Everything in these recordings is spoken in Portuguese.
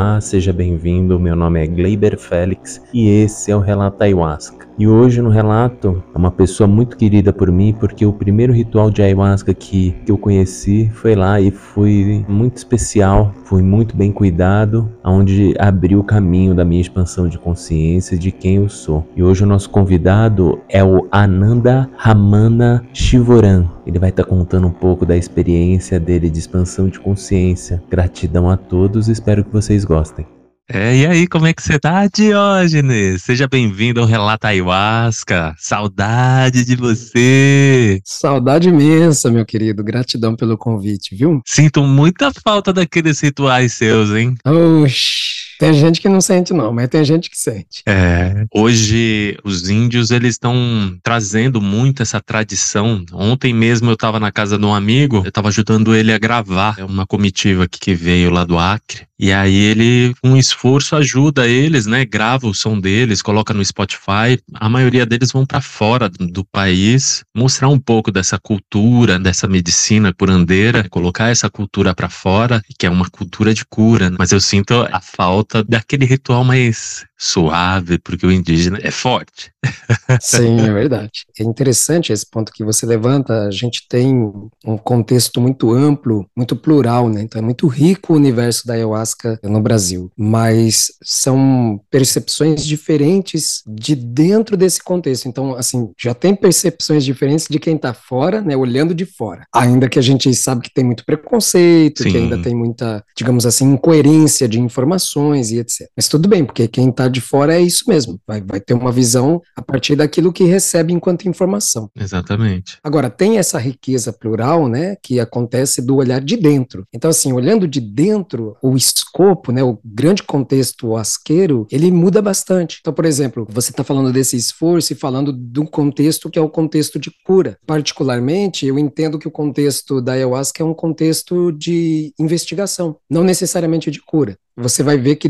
Olá, seja bem-vindo. Meu nome é Gleiber Félix e esse é o Relato Ayahuasca. E hoje no relato é uma pessoa muito querida por mim, porque o primeiro ritual de ayahuasca que, que eu conheci foi lá e foi muito especial, foi muito bem cuidado, onde abriu o caminho da minha expansão de consciência de quem eu sou. E hoje o nosso convidado é o Ananda Ramana Shivoran. Ele vai estar tá contando um pouco da experiência dele de expansão de consciência. Gratidão a todos, espero que vocês gostem. É, e aí, como é que você tá, Diógenes? Seja bem-vindo ao Relato Ayahuasca. Saudade de você. Saudade imensa, meu querido. Gratidão pelo convite, viu? Sinto muita falta daqueles rituais seus, hein? Oxi. Tem gente que não sente, não, mas tem gente que sente. É. Hoje, os índios, eles estão trazendo muito essa tradição. Ontem mesmo eu estava na casa de um amigo, eu estava ajudando ele a gravar uma comitiva que veio lá do Acre. E aí ele, com esforço, ajuda eles, né? Grava o som deles, coloca no Spotify. A maioria deles vão para fora do país, mostrar um pouco dessa cultura, dessa medicina curandeira, colocar essa cultura para fora, que é uma cultura de cura. Né? Mas eu sinto a falta daquele ritual mais suave, porque o indígena é forte. Sim, é verdade. É interessante esse ponto que você levanta. A gente tem um contexto muito amplo, muito plural, né? Então é muito rico o universo da ayahuasca no Brasil, mas são percepções diferentes de dentro desse contexto. Então, assim, já tem percepções diferentes de quem está fora, né? Olhando de fora. Ainda que a gente sabe que tem muito preconceito, Sim. que ainda tem muita, digamos assim, incoerência de informações e etc. Mas tudo bem, porque quem está de fora é isso mesmo, vai, vai ter uma visão a partir daquilo que recebe enquanto informação. Exatamente. Agora, tem essa riqueza plural, né, que acontece do olhar de dentro. Então, assim, olhando de dentro, o escopo, né, o grande contexto asqueiro, ele muda bastante. Então, por exemplo, você está falando desse esforço e falando do contexto que é o contexto de cura. Particularmente, eu entendo que o contexto da ayahuasca é um contexto de investigação, não necessariamente de cura você vai ver que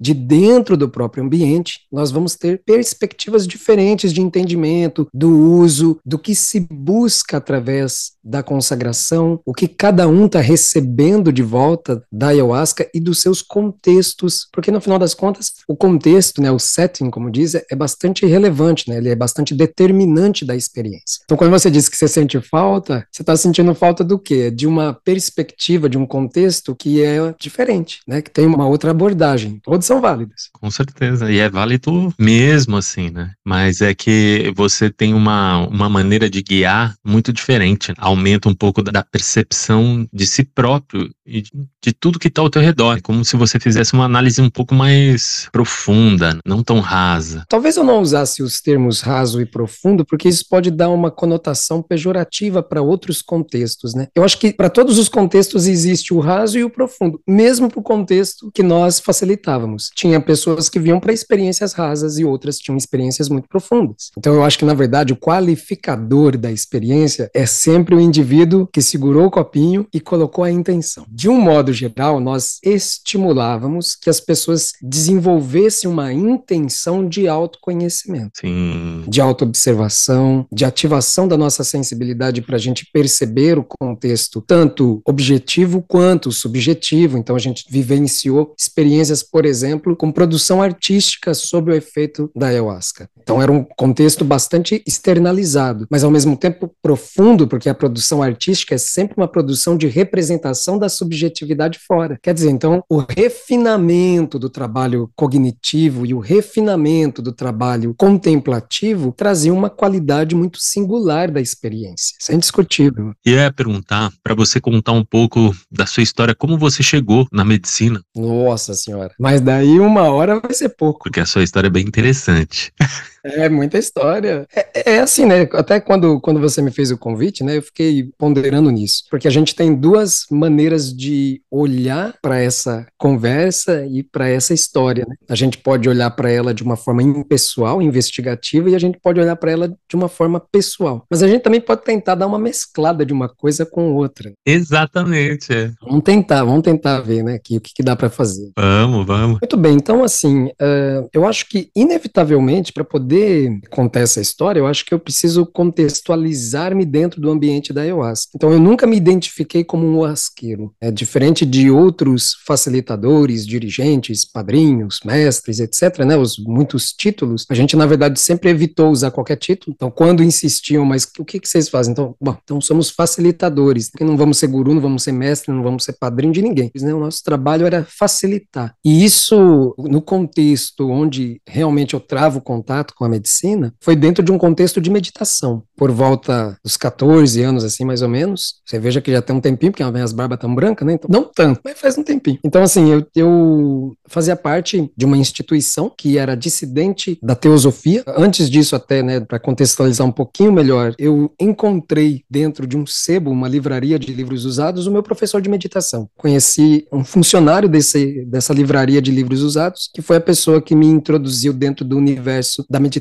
de dentro do próprio ambiente nós vamos ter perspectivas diferentes de entendimento, do uso, do que se busca através da consagração, o que cada um está recebendo de volta da ayahuasca e dos seus contextos, porque no final das contas o contexto, né, o setting, como diz, é bastante relevante, né, ele é bastante determinante da experiência. Então quando você diz que você sente falta, você está sentindo falta do quê? De uma perspectiva, de um contexto que é diferente, né, que tem uma outra abordagem. Todos são válidos. Com certeza. E é válido mesmo, assim, né? Mas é que você tem uma, uma maneira de guiar muito diferente. Aumenta um pouco da percepção de si próprio e de, de tudo que está ao teu redor. É como se você fizesse uma análise um pouco mais profunda, não tão rasa. Talvez eu não usasse os termos raso e profundo, porque isso pode dar uma conotação pejorativa para outros contextos, né? Eu acho que para todos os contextos existe o raso e o profundo, mesmo para o contexto que nós facilitávamos. Tinha pessoas que vinham para experiências rasas e outras tinham experiências muito profundas. Então eu acho que, na verdade, o qualificador da experiência é sempre o indivíduo que segurou o copinho e colocou a intenção. De um modo geral, nós estimulávamos que as pessoas desenvolvessem uma intenção de autoconhecimento, Sim. de autoobservação, de ativação da nossa sensibilidade para a gente perceber o contexto, tanto objetivo quanto subjetivo. Então a gente vivenciou experiências, por exemplo, com produção artística sob o efeito da ayahuasca. Então era um contexto bastante externalizado, mas ao mesmo tempo profundo, porque a produção artística é sempre uma produção de representação da subjetividade fora. Quer dizer, então, o refinamento do trabalho cognitivo e o refinamento do trabalho contemplativo trazia uma qualidade muito singular da experiência. Isso é indiscutível. E ia perguntar para você contar um pouco da sua história, como você chegou na medicina. Nossa senhora. Mas daí uma hora vai ser pouco. Porque a sua história é bem interessante. É, muita história. É, é, assim, né? Até quando, quando você me fez o convite, né? Eu fiquei ponderando nisso. Porque a gente tem duas maneiras de olhar para essa conversa e para essa história, né? A gente pode olhar para ela de uma forma impessoal, investigativa, e a gente pode olhar para ela de uma forma pessoal. Mas a gente também pode tentar dar uma mesclada de uma coisa com outra. Exatamente. É. Vamos tentar, vamos tentar ver, né? Aqui, o que, que dá para fazer. Vamos, vamos. Muito bem. Então, assim, uh, eu acho que, inevitavelmente, para poder poder contar essa história, eu acho que eu preciso contextualizar-me dentro do ambiente da ayahuasca. Então, eu nunca me identifiquei como um oasqueiro. É diferente de outros facilitadores, dirigentes, padrinhos, mestres, etc., né, os muitos títulos. A gente, na verdade, sempre evitou usar qualquer título. Então, quando insistiam, mas o que, que vocês fazem? Então, bom, então somos facilitadores. Porque não vamos ser guru, não vamos ser mestre, não vamos ser padrinho de ninguém. Né? O nosso trabalho era facilitar. E isso, no contexto onde realmente eu travo contato com a medicina, foi dentro de um contexto de meditação. Por volta dos 14 anos, assim, mais ou menos. Você veja que já tem um tempinho, porque minhas barbas tão brancas, né? Então, não tanto, mas faz um tempinho. Então, assim, eu, eu fazia parte de uma instituição que era dissidente da teosofia. Antes disso, até, né, para contextualizar um pouquinho melhor, eu encontrei dentro de um sebo, uma livraria de livros usados, o meu professor de meditação. Conheci um funcionário desse, dessa livraria de livros usados, que foi a pessoa que me introduziu dentro do universo da meditação,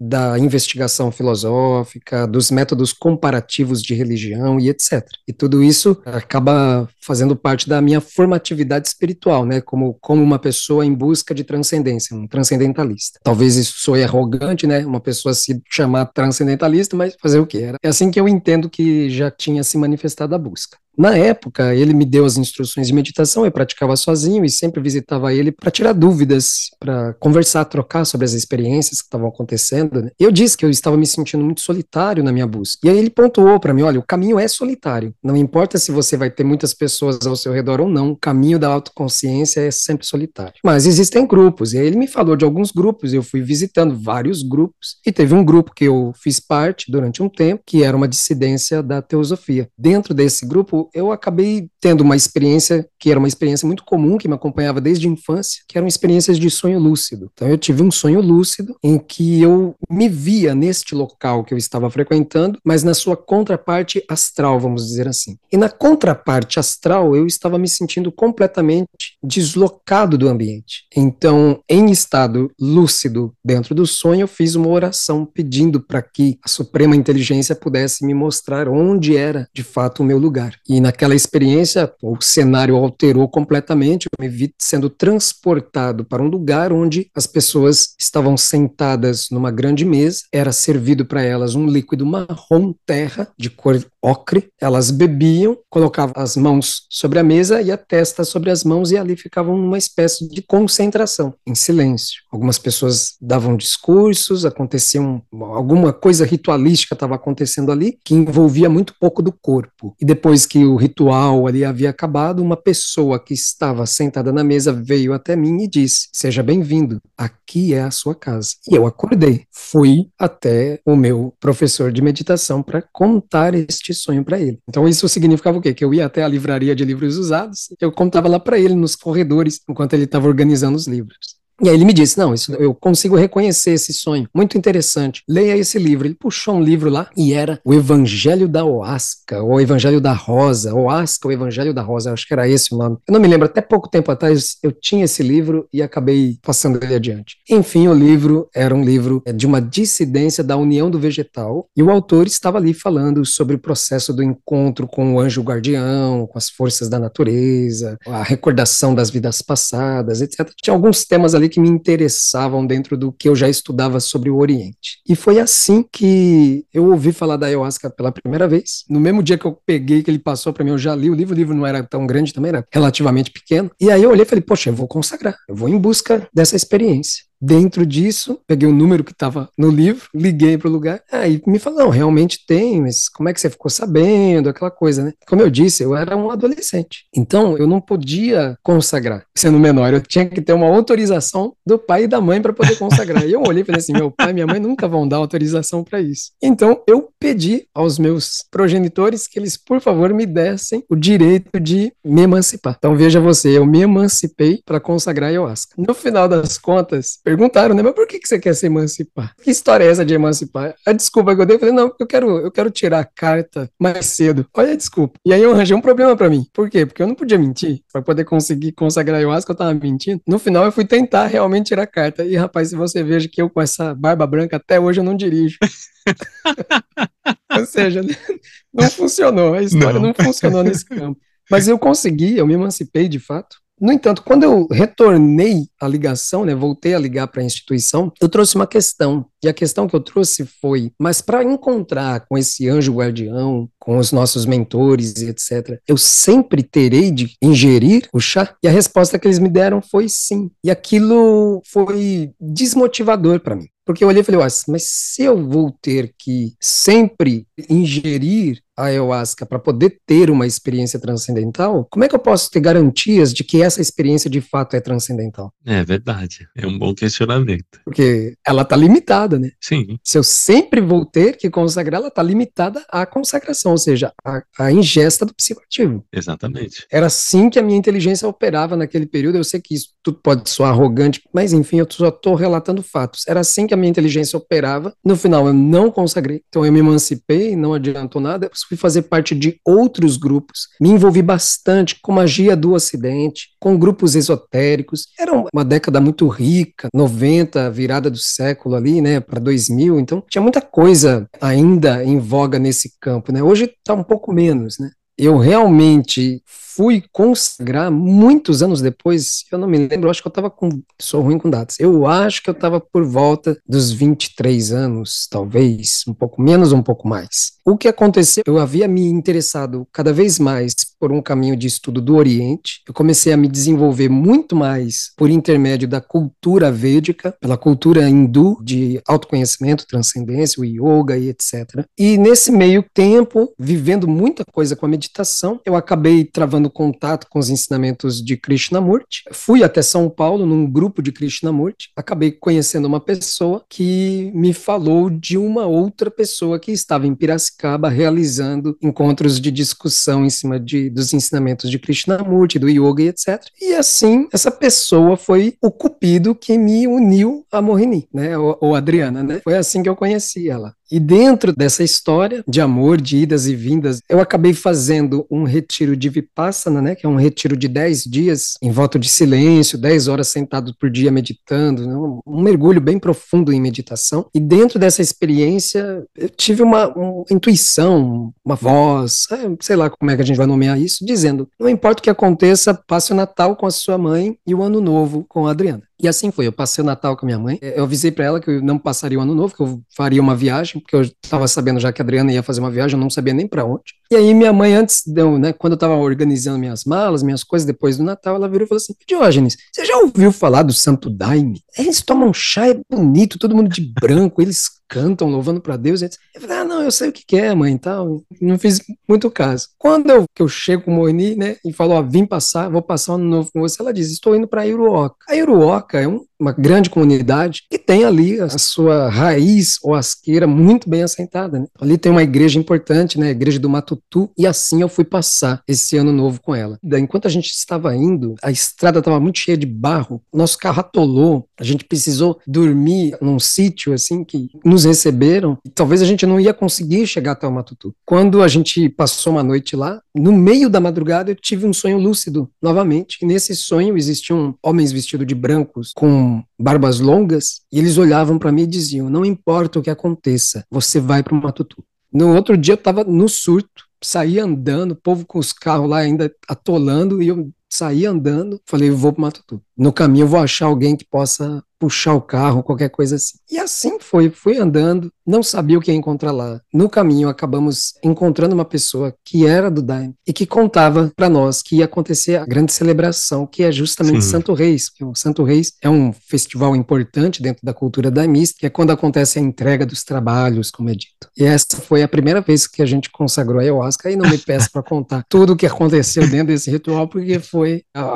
da investigação filosófica, dos métodos comparativos de religião e etc. E tudo isso acaba fazendo parte da minha formatividade espiritual, né, como, como uma pessoa em busca de transcendência, um transcendentalista. Talvez isso soe arrogante, né, uma pessoa se chamar transcendentalista, mas fazer o quê? É assim que eu entendo que já tinha se manifestado a busca. Na época, ele me deu as instruções de meditação, eu praticava sozinho e sempre visitava ele para tirar dúvidas, para conversar, trocar sobre as experiências que estavam acontecendo. Né? Eu disse que eu estava me sentindo muito solitário na minha busca. E aí ele pontuou para mim: olha, o caminho é solitário. Não importa se você vai ter muitas pessoas ao seu redor ou não, o caminho da autoconsciência é sempre solitário. Mas existem grupos, e aí ele me falou de alguns grupos, eu fui visitando vários grupos, e teve um grupo que eu fiz parte durante um tempo, que era uma dissidência da teosofia. Dentro desse grupo, eu acabei tendo uma experiência que era uma experiência muito comum, que me acompanhava desde a infância, que eram experiências de sonho lúcido. Então eu tive um sonho lúcido em que eu me via neste local que eu estava frequentando, mas na sua contraparte astral, vamos dizer assim. E na contraparte astral, eu estava me sentindo completamente deslocado do ambiente. Então, em estado lúcido dentro do sonho, eu fiz uma oração pedindo para que a suprema inteligência pudesse me mostrar onde era de fato o meu lugar. E e naquela experiência, o cenário alterou completamente. Eu me vi sendo transportado para um lugar onde as pessoas estavam sentadas numa grande mesa. Era servido para elas um líquido marrom terra de cor ocre. Elas bebiam, colocavam as mãos sobre a mesa e a testa sobre as mãos e ali ficavam numa espécie de concentração, em silêncio. Algumas pessoas davam discursos, aconteciam alguma coisa ritualística estava acontecendo ali que envolvia muito pouco do corpo. E depois que o ritual ali havia acabado, uma pessoa que estava sentada na mesa veio até mim e disse: Seja bem-vindo, aqui é a sua casa. E eu acordei, fui até o meu professor de meditação para contar este sonho para ele. Então isso significava o quê? Que eu ia até a livraria de livros usados, eu contava lá para ele nos corredores enquanto ele estava organizando os livros. E aí ele me disse: Não, isso, eu consigo reconhecer esse sonho. Muito interessante. Leia esse livro. Ele puxou um livro lá e era o Evangelho da Oasca, ou o Evangelho da Rosa. Oasca, o Evangelho da Rosa. Acho que era esse o nome. Eu não me lembro, até pouco tempo atrás eu tinha esse livro e acabei passando ele adiante. Enfim, o livro era um livro é, de uma dissidência da união do vegetal e o autor estava ali falando sobre o processo do encontro com o anjo guardião, com as forças da natureza, a recordação das vidas passadas, etc. Tinha alguns temas ali que me interessavam dentro do que eu já estudava sobre o Oriente. E foi assim que eu ouvi falar da ayahuasca pela primeira vez. No mesmo dia que eu peguei, que ele passou para mim, eu já li o livro, o livro não era tão grande também, era relativamente pequeno. E aí eu olhei e falei, poxa, eu vou consagrar, eu vou em busca dessa experiência. Dentro disso, peguei o número que estava no livro, liguei para o lugar, aí me falou, não, realmente tem, mas como é que você ficou sabendo, aquela coisa, né? Como eu disse, eu era um adolescente, então eu não podia consagrar, sendo menor, eu tinha que ter uma autorização do pai e da mãe para poder consagrar. e eu olhei e falei assim, meu pai e minha mãe nunca vão dar autorização para isso. Então eu pedi aos meus progenitores que eles, por favor, me dessem o direito de me emancipar. Então veja você, eu me emancipei para consagrar ayahuasca. No final das contas, perguntaram, né? Mas por que, que você quer se emancipar? Que história é essa de emancipar? A desculpa que eu dei, eu falei, não, eu quero, eu quero tirar a carta mais cedo. Olha a desculpa. E aí eu arranjei um problema para mim. Por quê? Porque eu não podia mentir. Para poder conseguir consagrar ayahuasca, eu tava mentindo. No final, eu fui tentar realmente tirar a carta. E, rapaz, se você veja que eu com essa barba branca, até hoje eu não dirijo. Ou seja, não funcionou. A história não, não funcionou nesse campo. Mas eu consegui, eu me emancipei de fato. No entanto, quando eu retornei a ligação, né, voltei a ligar para a instituição, eu trouxe uma questão. E a questão que eu trouxe foi: mas para encontrar com esse anjo guardião, com os nossos mentores e etc., eu sempre terei de ingerir o chá? E a resposta que eles me deram foi sim. E aquilo foi desmotivador para mim. Porque eu olhei e falei, mas se eu vou ter que sempre ingerir ayahuasca para poder ter uma experiência transcendental, como é que eu posso ter garantias de que essa experiência de fato é transcendental? É verdade. É um bom questionamento. Porque ela está limitada, né? Sim. Se eu sempre vou ter que consagrar, ela está limitada à consagração, ou seja, à, à ingesta do psicoativo. Exatamente. Era assim que a minha inteligência operava naquele período. Eu sei que isso tudo pode soar arrogante, mas enfim, eu só estou relatando fatos. Era assim que a minha inteligência operava. No final, eu não consagrei, então eu me emancipei, não adiantou nada fui fazer parte de outros grupos, me envolvi bastante com magia do Ocidente, com grupos esotéricos. Era uma década muito rica, 90, virada do século ali, né, para 2000, então tinha muita coisa ainda em voga nesse campo, né? Hoje está um pouco menos, né? Eu realmente fui consagrar muitos anos depois, eu não me lembro, acho que eu estava com. Sou ruim com datas. Eu acho que eu estava por volta dos 23 anos, talvez, um pouco menos, um pouco mais. O que aconteceu? Eu havia me interessado cada vez mais por um caminho de estudo do Oriente. Eu comecei a me desenvolver muito mais por intermédio da cultura védica, pela cultura hindu de autoconhecimento, transcendência, o yoga e etc. E nesse meio tempo, vivendo muita coisa com a meditação, eu acabei travando tomando contato com os ensinamentos de Krishnamurti. Fui até São Paulo num grupo de Krishnamurti, acabei conhecendo uma pessoa que me falou de uma outra pessoa que estava em Piracicaba realizando encontros de discussão em cima de, dos ensinamentos de Krishnamurti, do yoga e etc. E assim, essa pessoa foi o cupido que me uniu a Mohini, né, ou, ou Adriana, né? Foi assim que eu conheci ela. E dentro dessa história de amor, de idas e vindas, eu acabei fazendo um retiro de Vipassana, né, que é um retiro de 10 dias, em voto de silêncio, 10 horas sentado por dia meditando, né, um mergulho bem profundo em meditação. E dentro dessa experiência, eu tive uma, uma intuição, uma voz, é, sei lá como é que a gente vai nomear isso, dizendo: não importa o que aconteça, passe o Natal com a sua mãe e o Ano Novo com a Adriana. E assim foi, eu passei o Natal com a minha mãe, eu avisei para ela que eu não passaria o ano novo, que eu faria uma viagem, porque eu estava sabendo já que a Adriana ia fazer uma viagem, eu não sabia nem para onde. E aí minha mãe antes, né, quando eu estava organizando minhas malas, minhas coisas depois do Natal, ela virou e falou assim: "Diógenes, você já ouviu falar do Santo Daime? Eles tomam chá, é bonito, todo mundo de branco, eles cantam louvando para Deus. E falei, ah, não, eu sei o que, é, mãe, tal. Não fiz muito caso. Quando eu, que eu chego com o Moini, né, e falo, ó, vim passar, vou passar um ano novo com você, ela diz, estou indo para Iruoca. A Iruoca é um, uma grande comunidade que tem ali a sua raiz ou asqueira muito bem assentada, né? Ali tem uma igreja importante, né, a igreja do Matutu, e assim eu fui passar esse ano novo com ela. Enquanto a gente estava indo, a estrada estava muito cheia de barro, nosso carro atolou, a gente precisou dormir num sítio, assim, que nos receberam, e talvez a gente não ia conseguir chegar até o Matutu. Quando a gente passou uma noite lá, no meio da madrugada eu tive um sonho lúcido novamente, e nesse sonho existiam homens vestidos de brancos com barbas longas, e eles olhavam para mim e diziam: "Não importa o que aconteça, você vai para o Matutu". No outro dia eu estava no surto, saí andando, o povo com os carros lá ainda atolando, e eu saí andando, falei, vou para o Matutu. No caminho eu vou achar alguém que possa puxar o carro, qualquer coisa assim. E assim foi, fui andando, não sabia o que ia encontrar lá. No caminho acabamos encontrando uma pessoa que era do Daime e que contava para nós que ia acontecer a grande celebração, que é justamente Sim. Santo Reis. O Santo Reis é um festival importante dentro da cultura daimista, que é quando acontece a entrega dos trabalhos, como é dito. E essa foi a primeira vez que a gente consagrou a ayahuasca e não me peço para contar tudo o que aconteceu dentro desse ritual, porque foi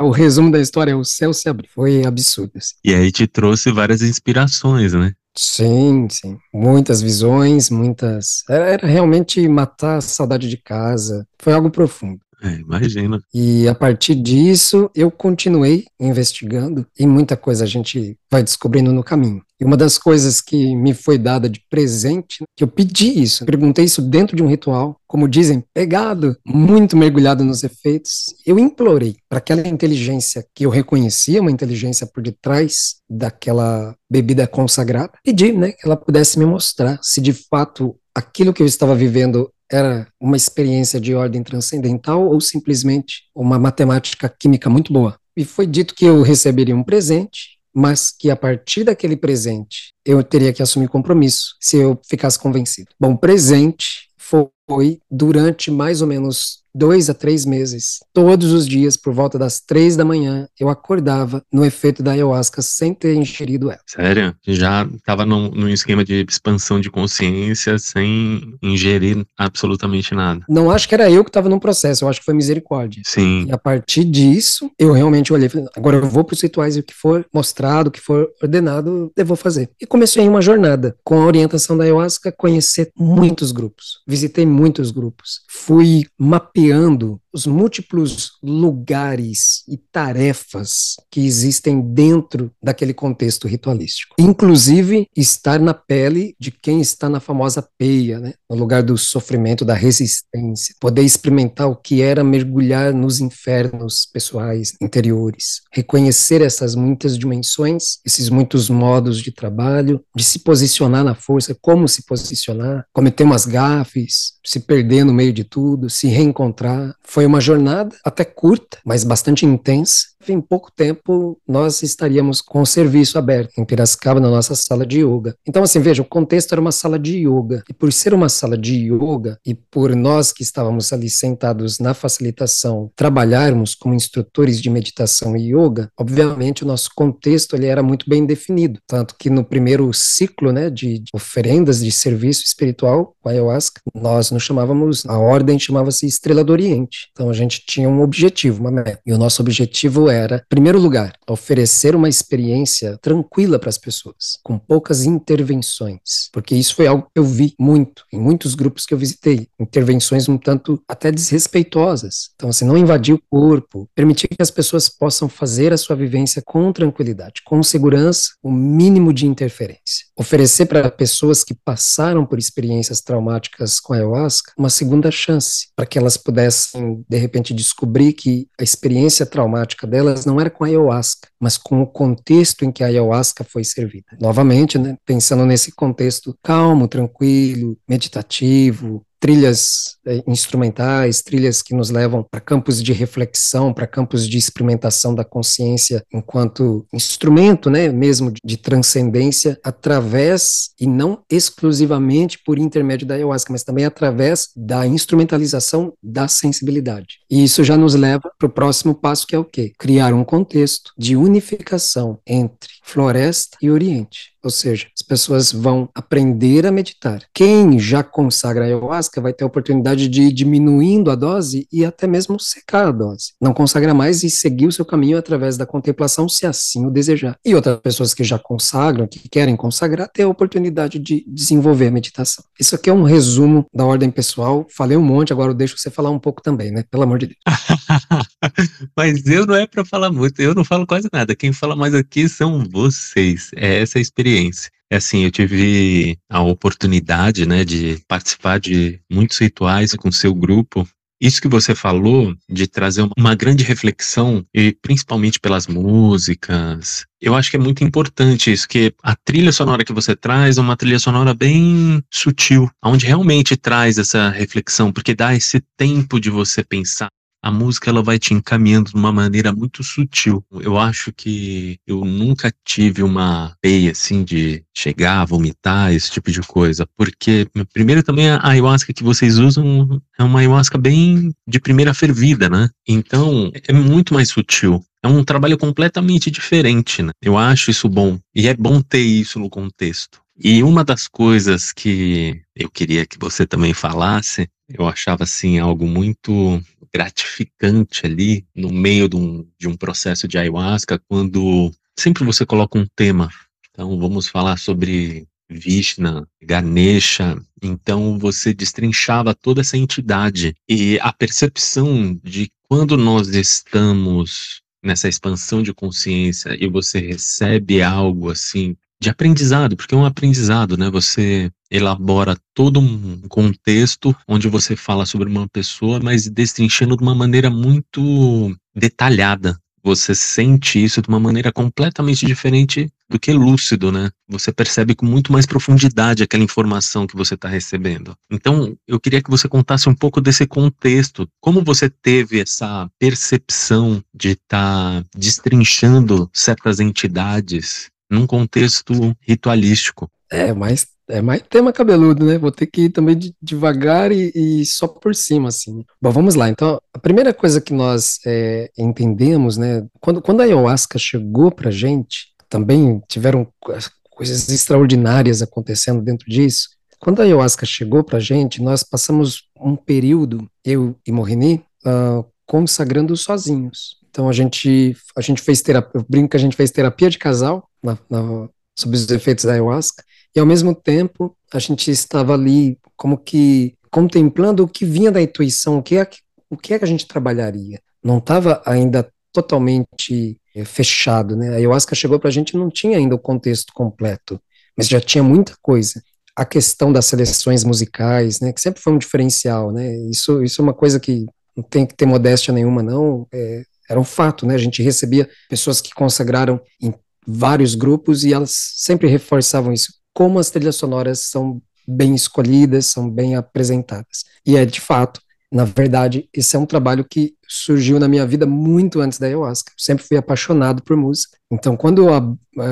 o resumo da história, o céu se abriu. Foi absurdo. Assim. E aí te trouxe trouxe várias inspirações, né? Sim, sim. Muitas visões, muitas. Era, era, realmente matar a saudade de casa. Foi algo profundo. É, imagina. E a partir disso, eu continuei investigando e muita coisa a gente vai descobrindo no caminho. E uma das coisas que me foi dada de presente, que eu pedi isso, perguntei isso dentro de um ritual, como dizem, pegado, muito mergulhado nos efeitos, eu implorei para aquela inteligência que eu reconhecia, uma inteligência por detrás daquela bebida consagrada, pedi, né, que ela pudesse me mostrar se de fato aquilo que eu estava vivendo era uma experiência de ordem transcendental ou simplesmente uma matemática química muito boa. e foi dito que eu receberia um presente, mas que a partir daquele presente eu teria que assumir compromisso se eu ficasse convencido. Bom, presente foi durante mais ou menos dois a três meses, todos os dias, por volta das três da manhã, eu acordava no efeito da ayahuasca sem ter ingerido ela. Sério? Já estava num, num, esquema de expansão de consciência sem ingerir absolutamente nada. Não acho que era eu que estava num processo, eu acho que foi misericórdia. Sim. E a partir disso, eu realmente olhei, falei, agora eu vou para os rituais e o que for mostrado, o que for ordenado, eu vou fazer. E comecei uma jornada com a orientação da ayahuasca, conhecer muitos grupos. Visitei muitos grupos. Fui mapeando mapeando os múltiplos lugares e tarefas que existem dentro daquele contexto ritualístico. Inclusive, estar na pele de quem está na famosa peia, né? no lugar do sofrimento, da resistência. Poder experimentar o que era mergulhar nos infernos pessoais, interiores. Reconhecer essas muitas dimensões, esses muitos modos de trabalho, de se posicionar na força, como se posicionar, cometer umas gafes, se perder no meio de tudo, se reencontrar. Foi foi uma jornada até curta, mas bastante intensa, em pouco tempo nós estaríamos com o serviço aberto em Piracicaba, na nossa sala de yoga. Então, assim, veja, o contexto era uma sala de yoga. E por ser uma sala de yoga, e por nós que estávamos ali sentados na facilitação, trabalharmos como instrutores de meditação e yoga, obviamente o nosso contexto ele era muito bem definido. Tanto que no primeiro ciclo né, de, oferendas de serviço espiritual a ayahuasca, nós nos chamávamos, a ordem chamava-se Estrela do Oriente. Então a gente tinha um objetivo, uma meta. E o nosso objetivo era, em primeiro lugar, oferecer uma experiência tranquila para as pessoas, com poucas intervenções, porque isso foi algo que eu vi muito em muitos grupos que eu visitei, intervenções um tanto até desrespeitosas. Então, assim, não invadir o corpo, permitir que as pessoas possam fazer a sua vivência com tranquilidade, com segurança, o mínimo de interferência. Oferecer para pessoas que passaram por experiências traumáticas com a ayahuasca uma segunda chance, para que elas pudessem, de repente, descobrir que a experiência traumática delas delas não era com a ayahuasca, mas com o contexto em que a ayahuasca foi servida. Novamente, né, pensando nesse contexto calmo, tranquilo, meditativo, trilhas é, instrumentais, trilhas que nos levam para campos de reflexão, para campos de experimentação da consciência enquanto instrumento, né, mesmo de, transcendência, através e não exclusivamente por intermédio da ayahuasca, mas também através da instrumentalização da sensibilidade. E isso já nos leva para o próximo passo, que é o quê? Criar um contexto de unificação entre floresta e oriente. Ou seja, as pessoas vão aprender a meditar. Quem já consagra a ayahuasca vai ter a oportunidade de ir diminuindo a dose e até mesmo secar a dose. Não consagra mais e seguir o seu caminho através da contemplação, se assim o desejar. E outras pessoas que já consagram, que querem consagrar, ter a oportunidade de desenvolver a meditação. Isso aqui é um resumo da ordem pessoal. Falei um monte, agora eu deixo você falar um pouco também, né? Pelo amor de Deus. Mas eu não é para falar muito, eu não falo quase nada. Quem fala mais aqui são vocês. É essa a experiência. É assim, eu tive a oportunidade, né, de participar de muitos rituais com seu grupo. Isso que você falou de trazer uma grande reflexão e principalmente pelas músicas, eu acho que é muito importante isso, que a trilha sonora que você traz é uma trilha sonora bem sutil, onde realmente traz essa reflexão, porque dá esse tempo de você pensar a música ela vai te encaminhando de uma maneira muito sutil. Eu acho que eu nunca tive uma peia assim de chegar, vomitar, esse tipo de coisa, porque primeiro também a ayahuasca que vocês usam é uma ayahuasca bem de primeira fervida, né? Então é muito mais sutil. É um trabalho completamente diferente, né? Eu acho isso bom. E é bom ter isso no contexto. E uma das coisas que eu queria que você também falasse, eu achava assim algo muito gratificante ali no meio de um, de um processo de ayahuasca, quando sempre você coloca um tema. Então, vamos falar sobre Vishna, Ganesha. Então, você destrinchava toda essa entidade e a percepção de quando nós estamos nessa expansão de consciência e você recebe algo assim de aprendizado, porque é um aprendizado, né? Você elabora todo um contexto onde você fala sobre uma pessoa, mas destrinchando de uma maneira muito detalhada. você sente isso de uma maneira completamente diferente do que lúcido, né? Você percebe com muito mais profundidade aquela informação que você está recebendo. Então, eu queria que você contasse um pouco desse contexto. Como você teve essa percepção de estar tá destrinchando certas entidades num contexto ritualístico? É, mas é mais tema cabeludo, né? Vou ter que ir também de, devagar e, e, só por cima, assim. Bom, vamos lá. Então, a primeira coisa que nós é, entendemos, né? Quando, quando a ayahuasca chegou pra gente, também tiveram coisas extraordinárias acontecendo dentro disso. Quando a ayahuasca chegou pra gente, nós passamos um período, eu e Morini, uh, consagrando sozinhos. Então a gente, a gente fez terapia, eu brinco que a gente fez terapia de casal na, na, sob os efeitos da ayahuasca, e ao mesmo tempo a gente estava ali como que contemplando o que vinha da intuição, o que é, o que, é que a gente trabalharia. Não estava ainda totalmente é, fechado, né? A ayahuasca chegou para a gente não tinha ainda o contexto completo, mas já tinha muita coisa. A questão das seleções musicais, né, que sempre foi um diferencial, né? Isso, isso é uma coisa que não tem que ter modéstia nenhuma, não. É, era um fato, né? A gente recebia pessoas que consagraram em vários grupos e elas sempre reforçavam isso como as trilhas sonoras são bem escolhidas, são bem apresentadas. E é de fato, na verdade, esse é um trabalho que surgiu na minha vida muito antes da ayahuasca. Eu sempre fui apaixonado por música. Então, quando a,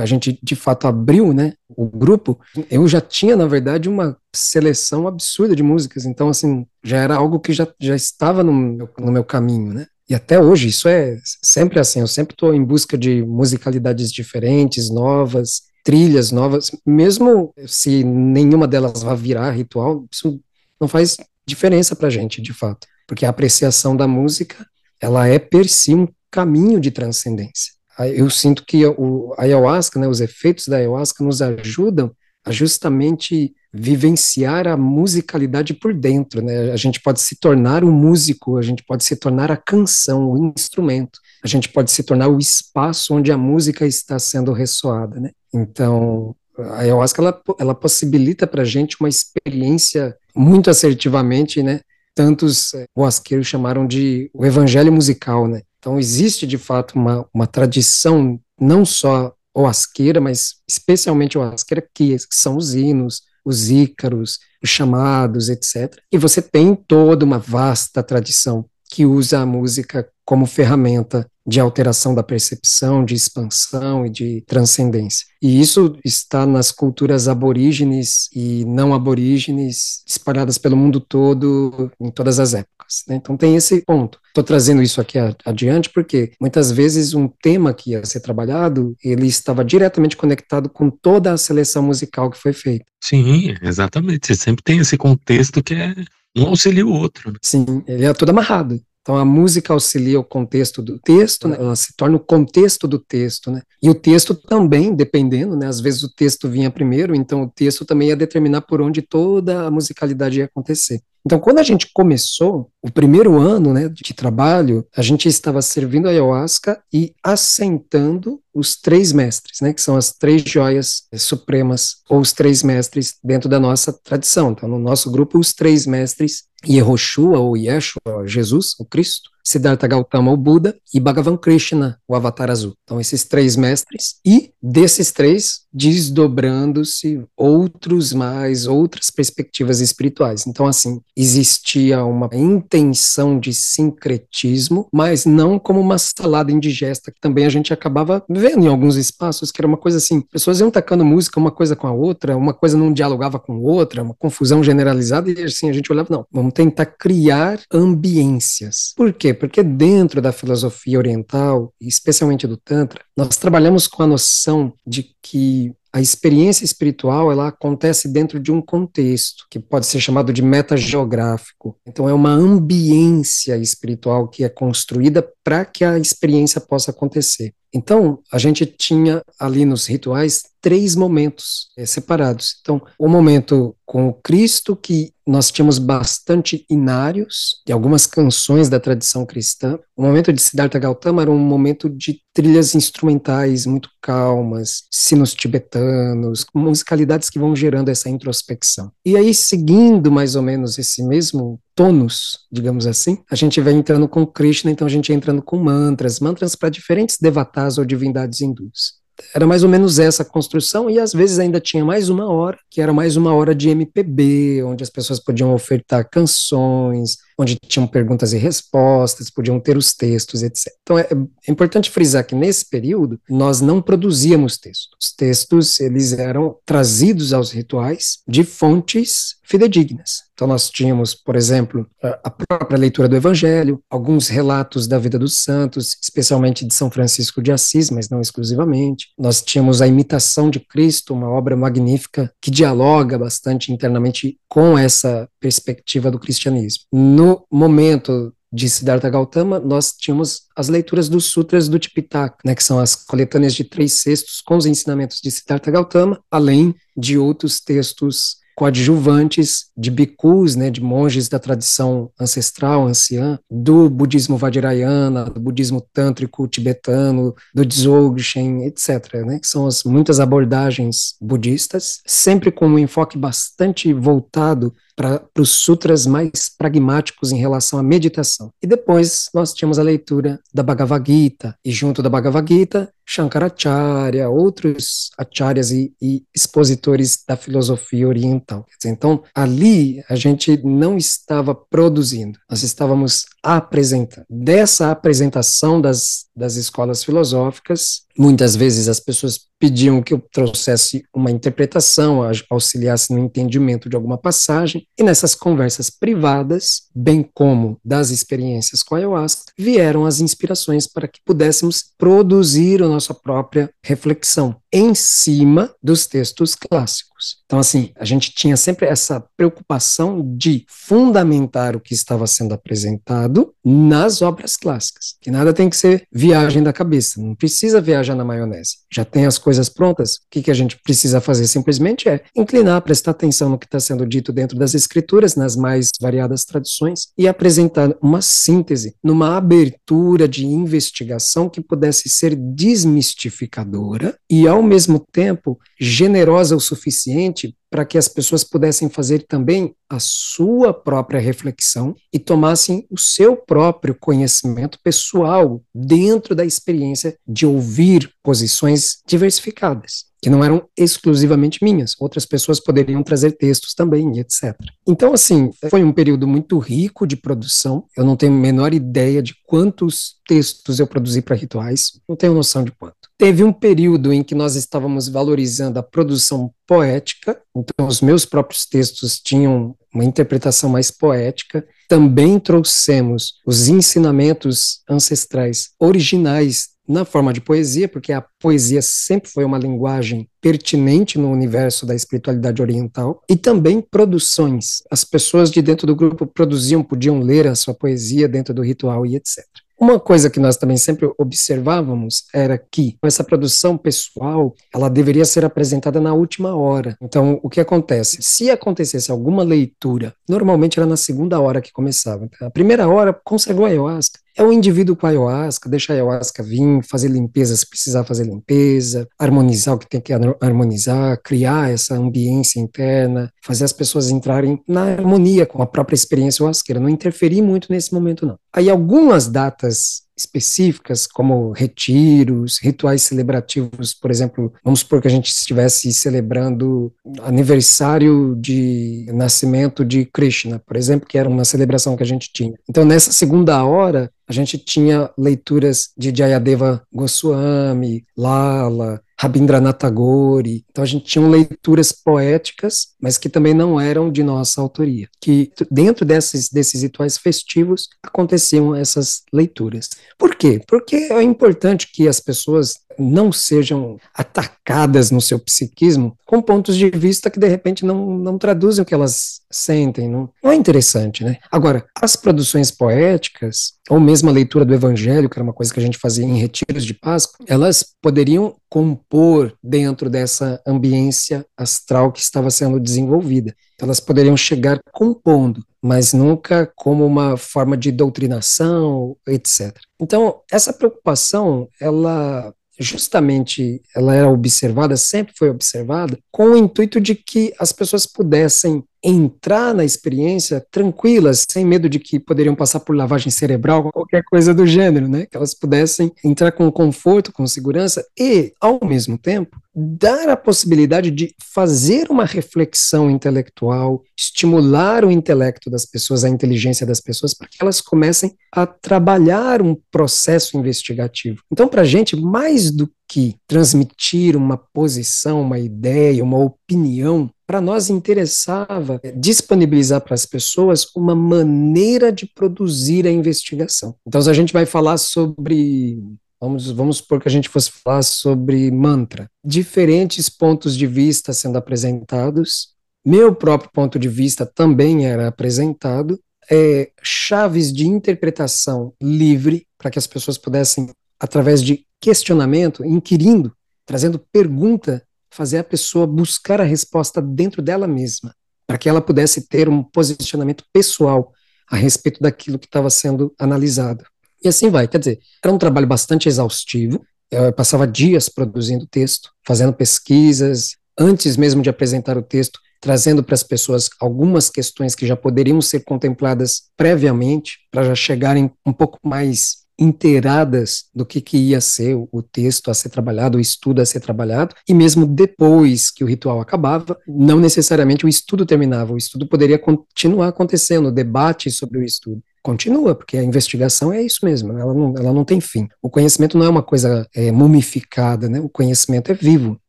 a, gente de fato abriu, né, o grupo, eu já tinha, na verdade, uma seleção absurda de músicas. Então, assim, já era algo que já, já estava no meu, no meu caminho, né? E até hoje, isso é sempre assim. Eu sempre estou em busca de musicalidades diferentes, novas, trilhas novas, mesmo se nenhuma delas vá virar ritual, isso não faz diferença para a gente, de fato, porque a apreciação da música, ela é per si um caminho de transcendência. Eu sinto que o a ayahuasca, né, os efeitos da ayahuasca nos ajudam a justamente vivenciar a musicalidade por dentro, né? A gente pode se tornar um músico, a gente pode se tornar a canção, o instrumento, a gente pode se tornar o espaço onde a música está sendo ressoada, né? Então, a ayahuasca ela, ela possibilita para a gente uma experiência muito assertivamente, né? Tantos é, huasqueiros chamaram de o evangelho musical, né? Então, existe de fato uma, uma tradição não só oasqueira, mas especialmente oasqueira, que, que são os hinos, os ícaros, os chamados, etc. E você tem toda uma vasta tradição que usa a música como ferramenta de alteração da percepção, de expansão e de transcendência. E isso está nas culturas aborígenes e não aborígenes espalhadas pelo mundo todo, em todas as épocas. Né? Então tem esse ponto. Estou trazendo isso aqui adiante porque muitas vezes um tema que ia ser trabalhado, ele estava diretamente conectado com toda a seleção musical que foi feita. Sim, exatamente. Você sempre tem esse contexto que é um auxilia o outro. Né? Sim, ele é todo amarrado. Então a música auxilia o contexto do texto, né? ela se torna o contexto do texto, né? E o texto também, dependendo, né? Às vezes o texto vinha primeiro, então o texto também ia determinar por onde toda a musicalidade ia acontecer. Então, quando a gente começou o primeiro ano né, de trabalho, a gente estava servindo a ayahuasca e assentando os três mestres, né, que são as três joias supremas, ou os três mestres dentro da nossa tradição. Então, no nosso grupo, os três mestres Yehoshua ou Yeshua, Jesus, o Cristo, Siddhartha Gautama, o Buda, e Bhagavan Krishna, o Avatar Azul. Então, esses três mestres, e desses três, desdobrando-se outros mais, outras perspectivas espirituais. Então, assim, existia uma intenção de sincretismo, mas não como uma salada indigesta, que também a gente acabava vendo em alguns espaços, que era uma coisa assim, pessoas iam tacando música uma coisa com a outra, uma coisa não dialogava com outra, uma confusão generalizada, e assim, a gente olhava, não, vamos tentar criar ambiências. Por quê? Porque dentro da filosofia oriental, especialmente do Tantra, nós trabalhamos com a noção de que a experiência espiritual ela acontece dentro de um contexto que pode ser chamado de metageográfico. Então é uma ambiência espiritual que é construída para que a experiência possa acontecer. Então, a gente tinha ali nos rituais três momentos é, separados. Então, o momento com o Cristo, que nós tínhamos bastante inários de algumas canções da tradição cristã. O momento de Siddhartha Gautama era um momento de trilhas instrumentais muito calmas, sinos tibetanos, musicalidades que vão gerando essa introspecção. E aí, seguindo mais ou menos esse mesmo tônus, digamos assim, a gente vai entrando com Krishna, então a gente entrando com mantras, mantras para diferentes devatas ou divindades hindus. Era mais ou menos essa construção, e às vezes ainda tinha mais uma hora, que era mais uma hora de MPB, onde as pessoas podiam ofertar canções, onde tinham perguntas e respostas, podiam ter os textos, etc. Então é, é, importante frisar que nesse período nós não produzíamos textos. Os textos eles eram trazidos aos rituais de fontes fidedignas. Então nós tínhamos, por exemplo, a própria leitura do Evangelho, alguns relatos da vida dos santos, especialmente de São Francisco de Assis, mas não exclusivamente. Nós tínhamos a imitação de Cristo, uma obra magnífica que dialoga bastante internamente com essa perspectiva do cristianismo. No momento de Siddhartha Gautama, nós tínhamos as leituras dos sutras do Tipitaka, né, que são as coletâneas de três cestos com os ensinamentos de Siddhartha Gautama, além de outros textos coadjuvantes de bhikkhus, né, de monges da tradição ancestral anciã, do budismo vajrayana, do budismo tântrico tibetano, do Dzogchen, etc., né, que são as muitas abordagens budistas, sempre com um enfoque bastante voltado para os sutras mais pragmáticos em relação à meditação. E depois nós tínhamos a leitura da Bhagavad Gita, e junto da Bhagavad Gita, Shankaracharya, outros acharyas e, e expositores da filosofia oriental. Dizer, então, ali a gente não estava produzindo, nós estávamos apresentando. Dessa apresentação das, das escolas filosóficas, muitas vezes as pessoas pediam que eu trouxesse uma interpretação, auxiliasse no entendimento de alguma passagem, e nessas conversas privadas, bem como das experiências com a ayahuasca, vieram as inspirações para que pudéssemos produzir a nossa própria reflexão em cima dos textos clássicos. Então, assim, a gente tinha sempre essa preocupação de fundamentar o que estava sendo apresentado nas obras clássicas, que nada tem que ser viagem da cabeça, não precisa viajar na maionese. Já tem as coisas prontas, o que, que a gente precisa fazer simplesmente é inclinar, prestar atenção no que está sendo dito dentro das escrituras, nas mais variadas tradições, e apresentar uma síntese, numa abertura de investigação que pudesse ser desmistificadora e, ao mesmo tempo, generosa o suficiente para que as pessoas pudessem fazer também a sua própria reflexão e tomassem o seu próprio conhecimento pessoal dentro da experiência de ouvir posições diversificadas que não eram exclusivamente minhas, outras pessoas poderiam trazer textos também, etc. Então, assim, foi um período muito rico de produção, eu não tenho a menor ideia de quantos textos eu produzi para rituais, não tenho noção de quanto. Teve um período em que nós estávamos valorizando a produção poética, então os meus próprios textos tinham uma interpretação mais poética. Também trouxemos os ensinamentos ancestrais originais na forma de poesia, porque a poesia sempre foi uma linguagem pertinente no universo da espiritualidade oriental, e também produções. As pessoas de dentro do grupo produziam, podiam ler a sua poesia dentro do ritual e etc. Uma coisa que nós também sempre observávamos era que essa produção pessoal, ela deveria ser apresentada na última hora. Então, o que acontece? Se acontecesse alguma leitura, normalmente era na segunda hora que começava. A primeira hora consagrou ayahuasca, é o indivíduo com a ayahuasca, deixa a ayahuasca vir, fazer limpeza se precisar fazer limpeza, harmonizar o que tem que harmonizar, criar essa ambiência interna, fazer as pessoas entrarem na harmonia com a própria experiência ayahuasqueira, não interferir muito nesse momento não. Aí algumas datas específicas, como retiros, rituais celebrativos, por exemplo, vamos supor que a gente estivesse celebrando aniversário de nascimento de Krishna, por exemplo, que era uma celebração que a gente tinha. Então, nessa segunda hora, a gente tinha leituras de Jayadeva Goswami, Lala, Rabindranath Tagore. Então a gente tinha leituras poéticas, mas que também não eram de nossa autoria. Que dentro desses, desses rituais festivos aconteciam essas leituras. Por quê? Porque é importante que as pessoas não sejam atacadas no seu psiquismo com pontos de vista que de repente não, não traduzem o que elas sentem. Não, não é interessante, né? Agora, as produções poéticas, ou mesmo a leitura do Evangelho, que era uma coisa que a gente fazia em retiros de Páscoa, elas poderiam compor dentro dessa ambiência astral que estava sendo desenvolvida. Então, elas poderiam chegar compondo, mas nunca como uma forma de doutrinação, etc. Então, essa preocupação, ela justamente ela era observada, sempre foi observada, com o intuito de que as pessoas pudessem entrar na experiência tranquilas, sem medo de que poderiam passar por lavagem cerebral, qualquer coisa do gênero, né? Que elas pudessem entrar com conforto, com segurança e, ao mesmo tempo, dar a possibilidade de fazer uma reflexão intelectual, estimular o intelecto das pessoas, a inteligência das pessoas, para que elas comecem a trabalhar um processo investigativo. Então, para a gente, mais do que transmitir uma posição, uma ideia, uma opinião, para nós interessava disponibilizar para as pessoas uma maneira de produzir a investigação. Então, se a gente vai falar sobre Vamos, vamos supor que a gente fosse falar sobre mantra. Diferentes pontos de vista sendo apresentados. Meu próprio ponto de vista também era apresentado. É, chaves de interpretação livre, para que as pessoas pudessem, através de questionamento, inquirindo, trazendo pergunta, fazer a pessoa buscar a resposta dentro dela mesma, para que ela pudesse ter um posicionamento pessoal a respeito daquilo que estava sendo analisado. E assim vai. Quer dizer, era um trabalho bastante exaustivo. Eu passava dias produzindo texto, fazendo pesquisas, antes mesmo de apresentar o texto, trazendo para as pessoas algumas questões que já poderiam ser contempladas previamente, para já chegarem um pouco mais inteiradas do que, que ia ser o, texto a ser trabalhado, o estudo a ser trabalhado, e mesmo depois que o ritual acabava, não necessariamente o estudo terminava, o estudo poderia continuar acontecendo, o debate sobre o estudo continua, porque a investigação é isso mesmo, ela não, ela não tem fim. O conhecimento não é uma coisa é, mumificada, né? o conhecimento é vivo,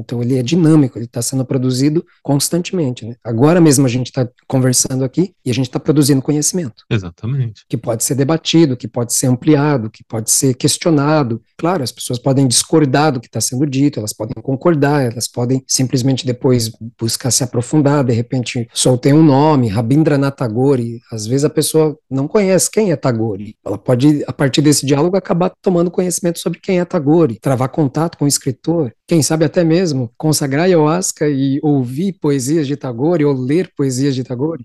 então ele é dinâmico, ele está sendo produzido constantemente. Né? Agora mesmo a gente está conversando aqui e a gente está produzindo conhecimento. Exatamente. Que pode ser debatido, que pode ser ampliado, que pode ser questionado. Claro, as pessoas podem discordar do que está sendo dito, elas podem concordar, elas podem simplesmente depois buscar se aprofundar. De repente, soltei um nome, Rabindranath Tagore. Às vezes a pessoa não conhece quem é Tagore. Ela pode, a partir desse diálogo, acabar tomando conhecimento sobre quem é Tagore, travar contato com o escritor, quem sabe até mesmo consagrar ayahuasca e ouvir poesias de Tagore ou ler poesias de Tagore?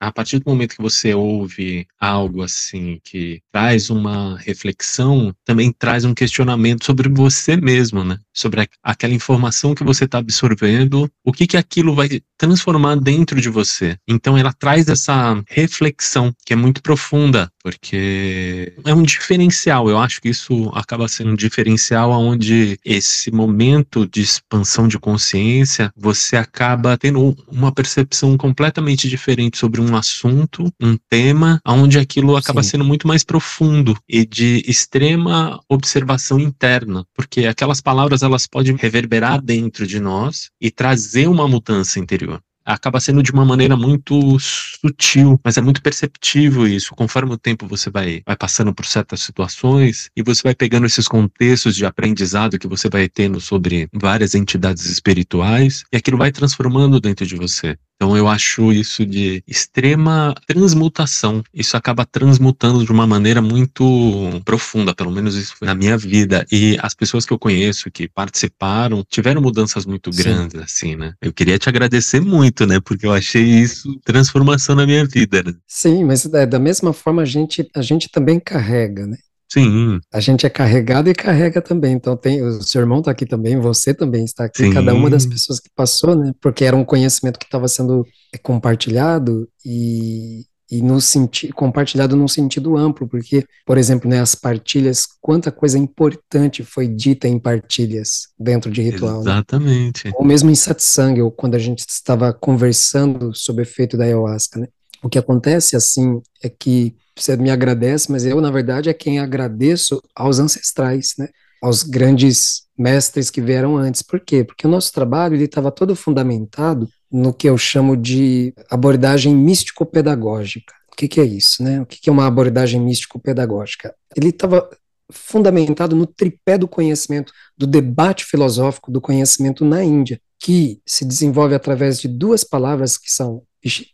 A partir do momento que você ouve algo assim que traz uma reflexão, também traz um questionamento sobre você mesmo, né? Sobre aquela informação que você está absorvendo, o que que aquilo vai transformar dentro de você. Então ela traz essa reflexão que é muito profunda, porque é um diferencial. Eu acho que isso acaba sendo um diferencial aonde esse momento de expansão de consciência, você acaba tendo uma percepção completamente diferente sobre um assunto, um tema, onde aquilo acaba Sim. sendo muito mais profundo e de extrema observação interna, porque aquelas palavras elas podem reverberar dentro de nós e trazer uma mudança interior acaba sendo de uma maneira muito sutil, mas é muito perceptível isso. Conforme o tempo você vai, vai passando por certas situações e você vai pegando esses contextos de aprendizado que você vai tendo sobre várias entidades espirituais e aquilo vai transformando dentro de você. Então eu acho isso de extrema transmutação. Isso acaba transmutando de uma maneira muito profunda, pelo menos isso foi na minha vida. E as pessoas que eu conheço que participaram tiveram mudanças muito Sim. grandes, assim, né? Eu queria te agradecer muito, né? Porque eu achei isso transformação na minha vida. Né? Sim, mas é, da mesma forma a gente, a gente também carrega, né? Sim. A gente é carregado e carrega também. Então tem o seu irmão está aqui também, você também está aqui, Sim. cada uma das pessoas que passou, né? Porque era um conhecimento que estava sendo é, compartilhado e, e no sentido compartilhado num sentido amplo, porque, por exemplo, né, as partilhas, quanta coisa importante foi dita em partilhas dentro de ritual. Né? Exatamente. Né? Ou mesmo em satsang, ou quando a gente estava conversando sobre o efeito da ayahuasca, né? O que acontece assim é que você me agradece, mas eu, na verdade, é quem agradeço aos ancestrais, né? Aos grandes mestres que vieram antes. Por quê? Porque o nosso trabalho estava todo fundamentado no que eu chamo de abordagem místico-pedagógica. O que, que, é isso, né? O que, que é uma abordagem místico-pedagógica? Ele estava fundamentado no tripé do conhecimento, do debate filosófico do conhecimento na Índia, que se desenvolve através de duas palavras que são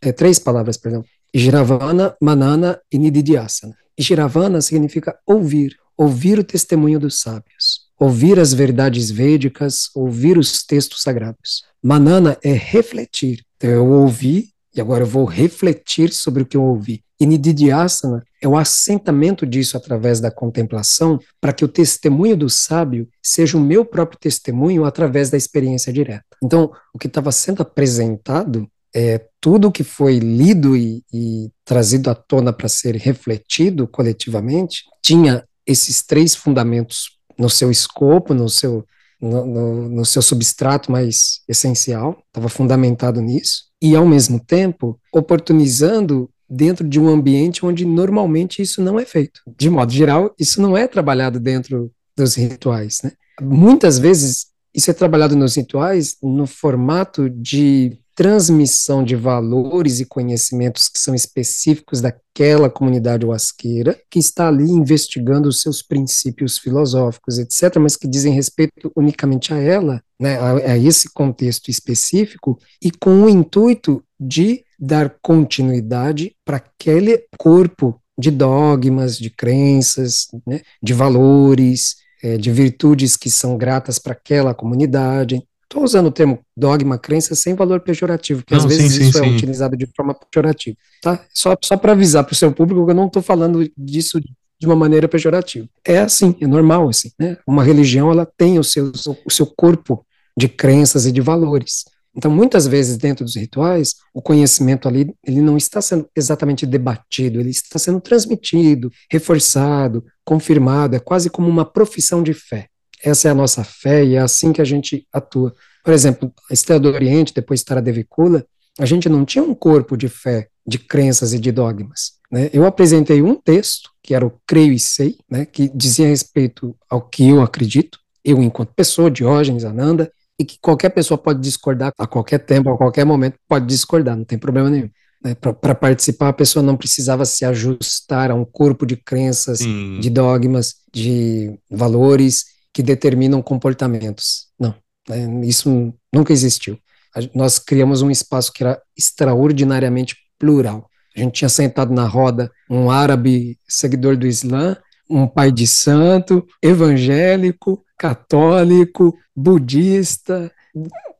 é, três palavras, perdão, Ijravana, Manana e Nididhyasana. Ijravana significa ouvir, ouvir o testemunho dos sábios, ouvir as verdades védicas, ouvir os textos sagrados. Manana é refletir. Então eu ouvi e agora eu vou refletir sobre o que eu ouvi. E Nididhyasana é o assentamento disso através da contemplação, para que o testemunho do sábio seja o meu próprio testemunho através da experiência direta. Então, o que estava sendo apresentado é, tudo que foi lido e, e trazido à tona para ser refletido coletivamente tinha esses três fundamentos no seu escopo, no seu, no, no, no seu substrato mais essencial, estava fundamentado nisso, e ao mesmo tempo oportunizando dentro de um ambiente onde normalmente isso não é feito. De modo geral, isso não é trabalhado dentro dos rituais. Né? Muitas vezes isso é trabalhado nos rituais no formato de transmissão de valores e conhecimentos que são específicos daquela comunidade wasqueira, que está ali investigando os seus princípios filosóficos, etc., mas que dizem respeito unicamente a ela, né, a, a esse contexto específico, e com o intuito de dar continuidade para aquele corpo de dogmas, de crenças, né, de valores, é, de virtudes que são gratas para aquela comunidade. Estou usando o termo dogma, crença, sem valor pejorativo, porque não, às vezes sim, isso sim, é sim. utilizado de forma pejorativa, tá? Só, só para avisar para o seu público que eu não estou falando disso de uma maneira pejorativa. É assim, é normal assim, né? Uma religião, ela tem o seu, o seu corpo de crenças e de valores. Então, muitas vezes, dentro dos rituais, o conhecimento ali, ele não está sendo exatamente debatido, ele está sendo transmitido, reforçado, confirmado, é quase como uma profissão de fé. Essa é a nossa fé e é assim que a gente atua. Por exemplo, a Estrela do Oriente, depois Taradevicula, a gente não tinha um corpo de fé, de crenças e de dogmas. Né? Eu apresentei um texto, que era o Creio e Sei, né, que dizia respeito ao que eu acredito, eu enquanto pessoa, Diógenes, Ananda, e que qualquer pessoa pode discordar a qualquer tempo, a qualquer momento, pode discordar, não tem problema nenhum. Né? Para participar, a pessoa não precisava se ajustar a um corpo de crenças, Sim. de dogmas, de valores que determinam comportamentos. Não, né, isso nunca existiu. A, nós criamos um espaço que era extraordinariamente plural. A gente tinha sentado na roda um árabe seguidor do Islã, um pai de santo, evangélico, católico, budista,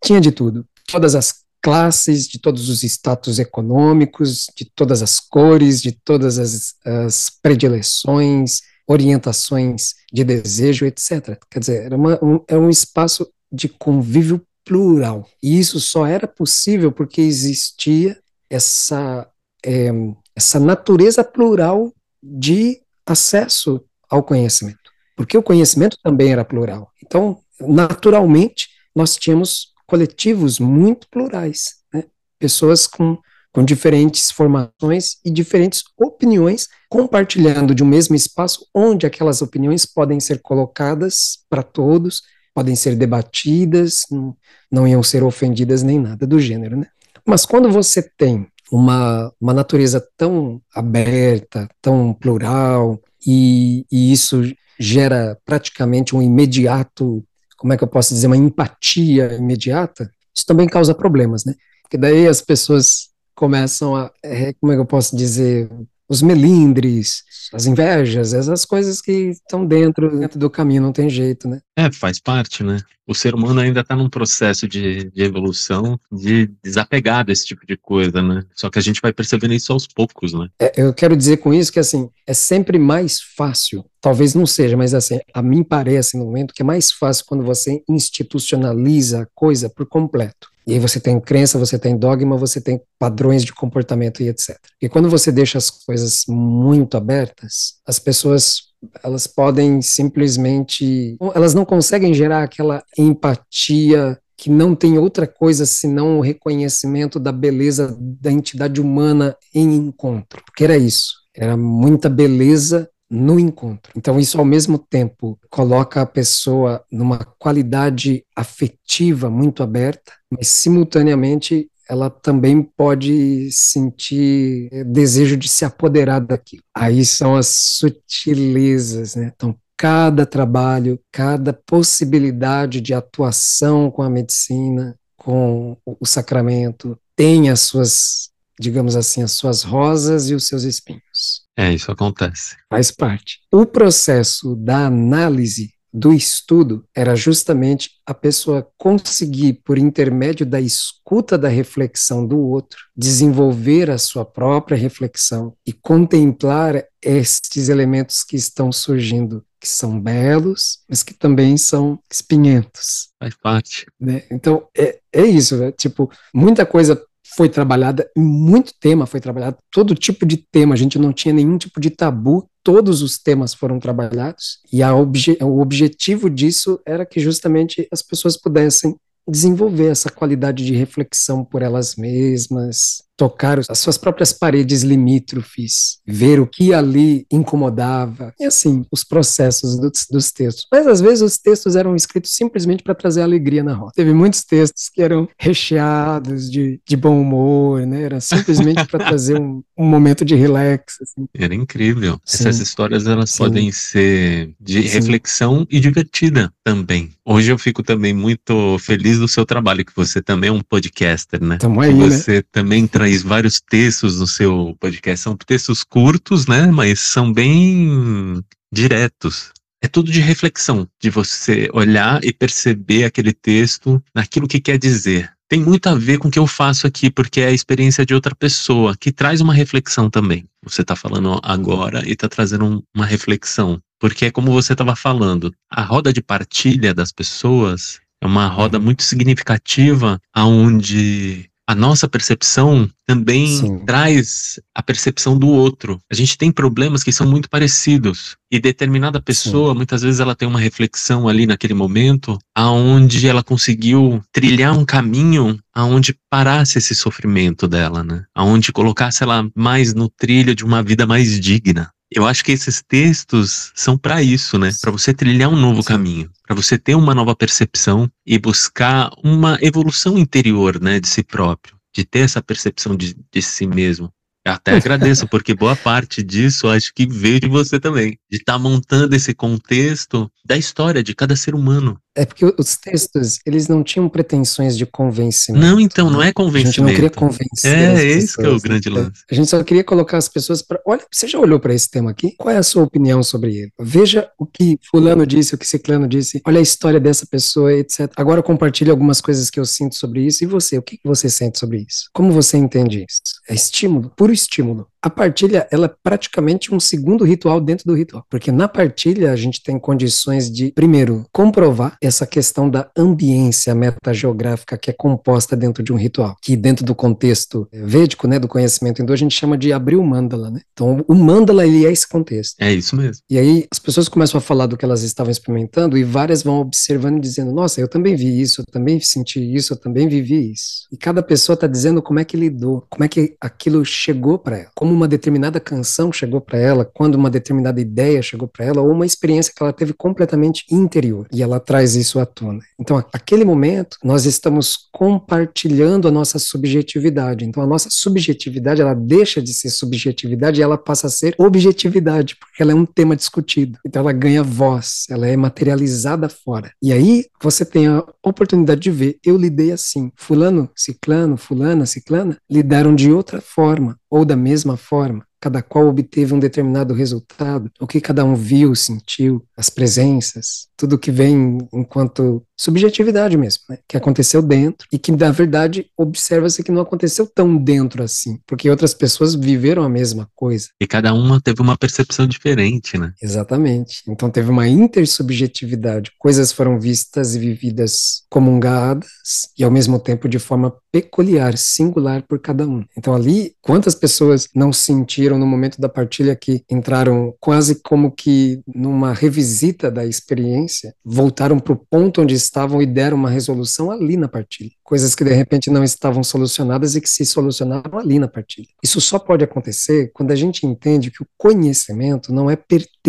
tinha de tudo. Todas as classes, de todos os status econômicos, de todas as cores, de todas as, as predileções, orientações de desejo, etc. Quer dizer, era, uma, um, era um espaço de convívio plural. E isso só era possível porque existia essa, é, essa natureza plural de acesso ao conhecimento. Porque o conhecimento também era plural. Então, naturalmente, nós tínhamos coletivos muito plurais, né? pessoas com com diferentes formações e diferentes opiniões, compartilhando de um mesmo espaço onde aquelas opiniões podem ser colocadas para todos, podem ser debatidas, não, não iam ser ofendidas nem nada do gênero, né? Mas quando você tem uma, uma natureza tão aberta, tão plural, e, e isso gera praticamente um imediato, como é que eu posso dizer, uma empatia imediata, isso também causa problemas, né? Porque daí as pessoas começam a, é, como é que eu posso dizer, os melindres, as invejas, essas coisas que estão dentro, dentro do caminho, não tem jeito, né? É, faz parte, né? O ser humano ainda está num processo de, de, evolução, de desapegar desse tipo de coisa, né? Só que a gente vai percebendo isso aos poucos, né? É, eu quero dizer com isso que, assim, é sempre mais fácil, talvez não seja, mas assim, a mim parece no momento que é mais fácil quando você institucionaliza a coisa por completo. E aí você tem crença, você tem dogma, você tem padrões de comportamento e etc. E quando você deixa as coisas muito abertas, as pessoas elas podem simplesmente elas não conseguem gerar aquela empatia que não tem outra coisa senão o reconhecimento da beleza da entidade humana em encontro. Porque era isso, era muita beleza no encontro. Então, isso ao mesmo tempo coloca a pessoa numa qualidade afetiva muito aberta, mas simultaneamente ela também pode sentir desejo de se apoderar daquilo. Aí são as sutilezas, né? Então, cada trabalho, cada possibilidade de atuação com a medicina, com o sacramento, tem as suas, digamos assim, as suas rosas e os seus espinhos. É, isso acontece. Faz parte. O processo da análise do estudo era justamente a pessoa conseguir, por intermédio da escuta da reflexão do outro, desenvolver a sua própria reflexão e contemplar estes elementos que estão surgindo, que são belos, mas que também são espinhentos. Faz parte. Né? Então, é, é isso, né? tipo, muita coisa foi trabalhada muito tema, foi trabalhado todo tipo de tema, a gente não tinha nenhum tipo de tabu, todos os temas foram trabalhados, e obje o objetivo disso era que justamente as pessoas pudessem desenvolver essa qualidade de reflexão por elas mesmas, tocar as suas próprias paredes limítrofes, ver o que ali incomodava, e assim, os processos dos, dos textos. Mas às vezes os textos eram escritos simplesmente para trazer alegria na roda. Teve muitos textos que eram recheados de, de bom humor, né? Era simplesmente para trazer um, um, momento de relax. Assim. Era incrível. Sim. Essas histórias elas Sim. podem ser de Sim. reflexão e divertida também. Hoje eu fico também muito feliz do seu trabalho, que você também é um podcaster, né? Tamo aí, você né? também traz traz vários textos no seu podcast. São textos curtos, né? Mas são bem diretos. É tudo de reflexão, de você olhar e perceber aquele texto naquilo que quer dizer. Tem muito a ver com o que eu faço aqui, porque é a experiência de outra pessoa, que traz uma reflexão também. Você está falando agora e está trazendo uma reflexão. Porque é como você estava falando, a roda de partilha das pessoas é uma roda muito significativa, aonde a nossa percepção também Sim. traz a percepção do outro. A gente tem problemas que são muito parecidos e determinada pessoa, Sim. muitas vezes ela tem uma reflexão ali naquele momento, aonde ela conseguiu trilhar um caminho aonde parasse esse sofrimento dela, né? Aonde colocasse ela mais no trilho de uma vida mais digna. Eu acho que esses textos são para isso, né? Para você trilhar um novo Sim. caminho, para você ter uma nova percepção e buscar uma evolução interior, né, de si próprio, de ter essa percepção de, de si mesmo. Até agradeço, porque boa parte disso acho que veio de você também. De estar tá montando esse contexto da história de cada ser humano. É porque os textos, eles não tinham pretensões de convencimento. Não, então, não é convencimento. A gente não queria convencer. É, esse que é o grande né? lance. A gente só queria colocar as pessoas para. Olha, você já olhou para esse tema aqui? Qual é a sua opinião sobre ele? Veja o que Fulano disse, o que Ciclano disse. Olha a história dessa pessoa, etc. Agora compartilhe algumas coisas que eu sinto sobre isso. E você, o que você sente sobre isso? Como você entende isso? É estímulo, puro estímulo estímulo. A partilha, ela é praticamente um segundo ritual dentro do ritual, porque na partilha a gente tem condições de, primeiro, comprovar essa questão da ambiência metageográfica que é composta dentro de um ritual, que dentro do contexto védico, né, do conhecimento hindu, a gente chama de abrir o mandala, né? Então, o mandala, ele é esse contexto. É isso mesmo. E aí, as pessoas começam a falar do que elas estavam experimentando e várias vão observando e dizendo, nossa, eu também vi isso, eu também senti isso, eu também vivi isso. E cada pessoa está dizendo como é que lidou, como é que aquilo chegou para ela, como uma determinada canção chegou para ela, quando uma determinada ideia chegou para ela, ou uma experiência que ela teve completamente interior, e ela traz isso à tona. Então, aquele momento, nós estamos compartilhando a nossa subjetividade. Então, a nossa subjetividade, ela deixa de ser subjetividade e ela passa a ser objetividade, porque ela é um tema discutido. Então, ela ganha voz, ela é materializada fora. E aí, você tem a oportunidade de ver, eu lidei assim, fulano, ciclano, fulana, ciclana, lidaram de outra forma ou da mesma forma cada qual obteve um determinado resultado, o que cada um viu, sentiu, as presenças, tudo que vem enquanto subjetividade mesmo, né? que aconteceu dentro e que, na verdade, observa-se que não aconteceu tão dentro assim, porque outras pessoas viveram a mesma coisa. E cada uma teve uma percepção diferente, né? Exatamente. Então teve uma intersubjetividade, coisas foram vistas e vividas comungadas e, ao mesmo tempo, de forma peculiar, singular por cada um. Então ali, quantas pessoas não sentiram no momento da partilha que entraram quase como que numa revisita da experiência, voltaram para o ponto onde estavam e deram uma resolução ali na partilha. Coisas que de repente não estavam solucionadas e que se solucionaram ali na partilha. Isso só pode acontecer quando a gente entende que o conhecimento não é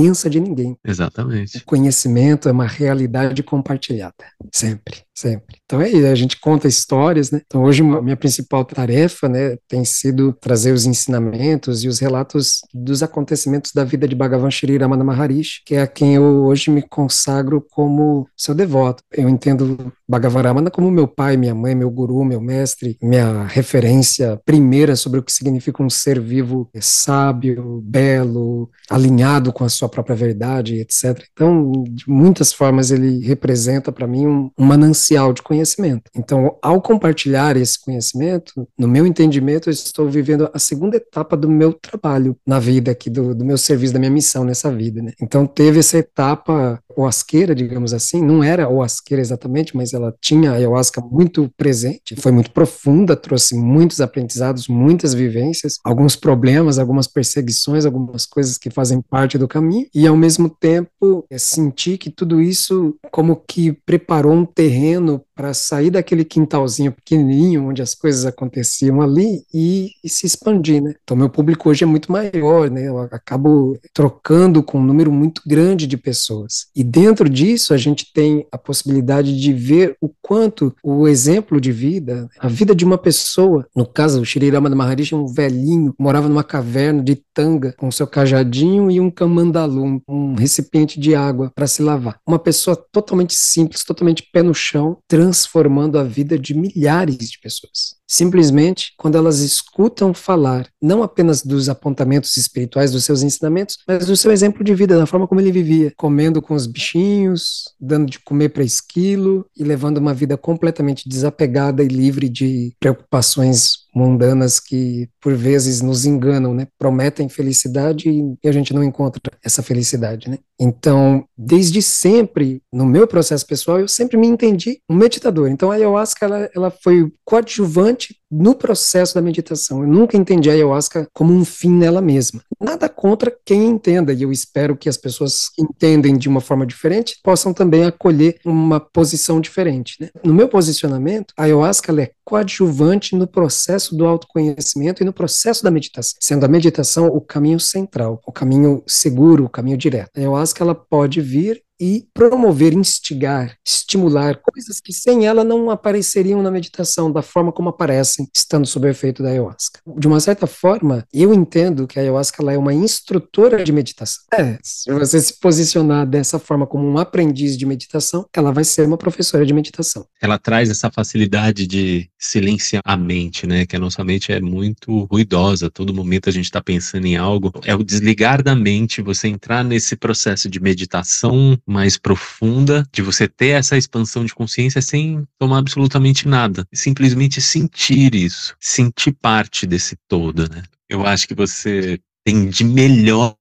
pertença de ninguém. Exatamente. O conhecimento é uma realidade compartilhada. Sempre, sempre. Então é isso, a gente conta histórias, né? Então hoje minha principal tarefa, né, tem sido trazer os ensinamentos e os relatos dos acontecimentos da vida de Bhagavan Shri Ramana Maharishi, que é a quem eu hoje me consagro como seu devoto. Eu entendo Bhagavan Ramana como meu pai, minha mãe, meu guru, meu mestre, minha referência primeira sobre o que significa um ser vivo sábio, belo, alinhado com a sua própria verdade, etc. Então, de muitas formas ele representa para mim um, um manancial de conhecimento. Então, ao compartilhar esse conhecimento, no meu entendimento, eu estou vivendo a segunda etapa do meu trabalho na vida aqui, do, do meu serviço, da minha missão nessa vida, né? Então teve essa etapa oasqueira, digamos assim, não era oasqueira exatamente, mas ela tinha a ayahuasca muito presente, foi muito profunda, trouxe muitos aprendizados, muitas vivências, alguns problemas, algumas perseguições, algumas coisas que fazem parte do caminho, e ao mesmo tempo é, senti que tudo isso como que preparou um terreno para sair daquele quintalzinho pequenininho onde as coisas aconteciam ali e, e, se expandir, né? Então meu público hoje é muito maior, né? Eu acabo trocando com um número muito grande de pessoas. E dentro disso a gente tem a possibilidade de ver o quanto o exemplo de vida, a vida de uma pessoa, no caso o Shri Ramana Maharishi, um velhinho, morava numa caverna de tanga com seu cajadinho e um camandalu, um recipiente de água para se lavar. Uma pessoa totalmente simples, totalmente pé no chão, transformando a vida de milhares de pessoas. Simplesmente quando elas escutam falar, não apenas dos apontamentos espirituais dos seus ensinamentos, mas do seu exemplo de vida, da forma como ele vivia, comendo com os bichinhos, dando de comer para esquilo e levando uma vida completamente desapegada e livre de preocupações mundanas que por vezes nos enganam, né? Prometem felicidade e a gente não encontra essa felicidade, né? Então, desde sempre, no meu processo pessoal, eu sempre me entendi um meditador. Então, a ayahuasca ela, ela foi coadjuvante no processo da meditação. Eu nunca entendi a ayahuasca como um fim nela mesma. Nada contra quem entenda, e eu espero que as pessoas que entendem de uma forma diferente possam também acolher uma posição diferente. Né? No meu posicionamento, a ayahuasca é coadjuvante no processo do autoconhecimento e no processo da meditação, sendo a meditação o caminho central, o caminho seguro, o caminho direto. A ayahuasca ela pode vir e promover, instigar, estimular coisas que sem ela não apareceriam na meditação da forma como aparecem estando sob o efeito da ayahuasca. De uma certa forma, eu entendo que a ayahuasca ela é uma instrutora de meditação. É, se você se posicionar dessa forma como um aprendiz de meditação, ela vai ser uma professora de meditação. Ela traz essa facilidade de silenciar a mente, né? Que a nossa mente é muito ruidosa, todo momento a gente está pensando em algo. É o desligar da mente, você entrar nesse processo de meditação mais profunda, de você ter essa expansão de consciência sem tomar absolutamente nada. Simplesmente sentir isso, sentir parte desse todo, né? Eu acho que você tem de melhor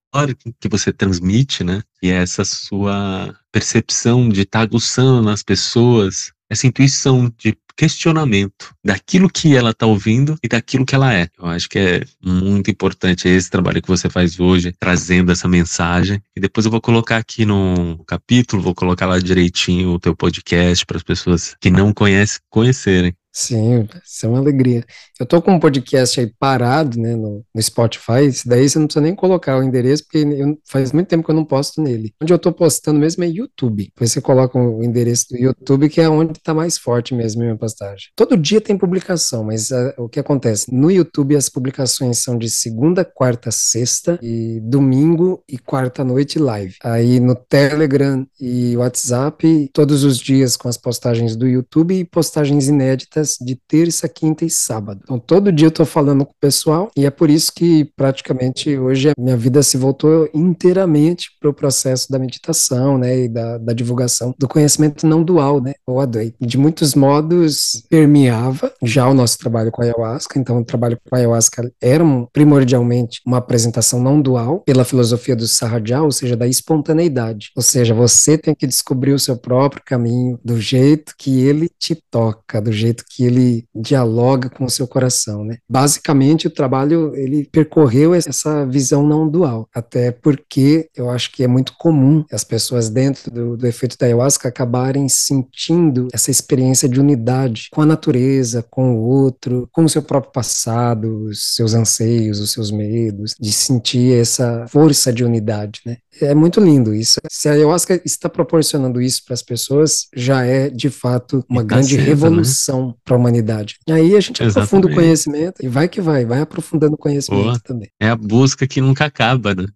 que você transmite, né? E essa sua percepção de estar tá aguçando nas pessoas, essa intuição de questionamento daquilo que ela está ouvindo e daquilo que ela é. Eu acho que é muito importante esse trabalho que você faz hoje, trazendo essa mensagem. E depois eu vou colocar aqui no capítulo, vou colocar lá direitinho o teu podcast para as pessoas que não conhecem conhecerem. Sim, isso é uma alegria. Eu tô com um podcast aí parado, né, no, no Spotify, isso daí você não precisa nem colocar o endereço, porque eu, faz muito tempo que eu não posto nele. Onde eu tô postando mesmo é YouTube. Depois você coloca o endereço do YouTube, que é onde tá mais forte mesmo a minha postagem. Todo dia tem publicação, mas uh, o que acontece? No YouTube as publicações são de segunda, quarta, sexta, e domingo e quarta noite live. Aí no Telegram e WhatsApp, todos os dias com as postagens do YouTube e postagens inéditas de terça, quinta e sábado. Então, todo dia eu estou falando com o pessoal e é por isso que praticamente hoje a minha vida se voltou inteiramente para o processo da meditação, né, e da, da, divulgação do conhecimento não dual, né, ou Advaita. De muitos modos permeava já o nosso trabalho com a ayahuasca. Então, o trabalho com a ayahuasca era um, primordialmente uma apresentação não dual pela filosofia do Sahaja, ou seja, da espontaneidade. Ou seja, você tem que descobrir o seu próprio caminho do jeito que ele te toca, do jeito que ele dialoga com o seu coração, né? Basicamente, o trabalho, ele percorreu essa visão não dual, até porque eu acho que é muito comum as pessoas dentro do, do efeito da ayahuasca acabarem sentindo essa experiência de unidade com a natureza, com o outro, com o seu próprio passado, os seus anseios, os seus medos, de sentir essa força de unidade, né? É muito lindo isso. Se a ayahuasca está proporcionando isso para as pessoas, já é de fato uma tá grande né? revolução né? Para a humanidade. E aí a gente Exatamente. aprofunda o conhecimento e vai que vai, vai aprofundando o conhecimento Boa. também. É a busca que nunca acaba, né?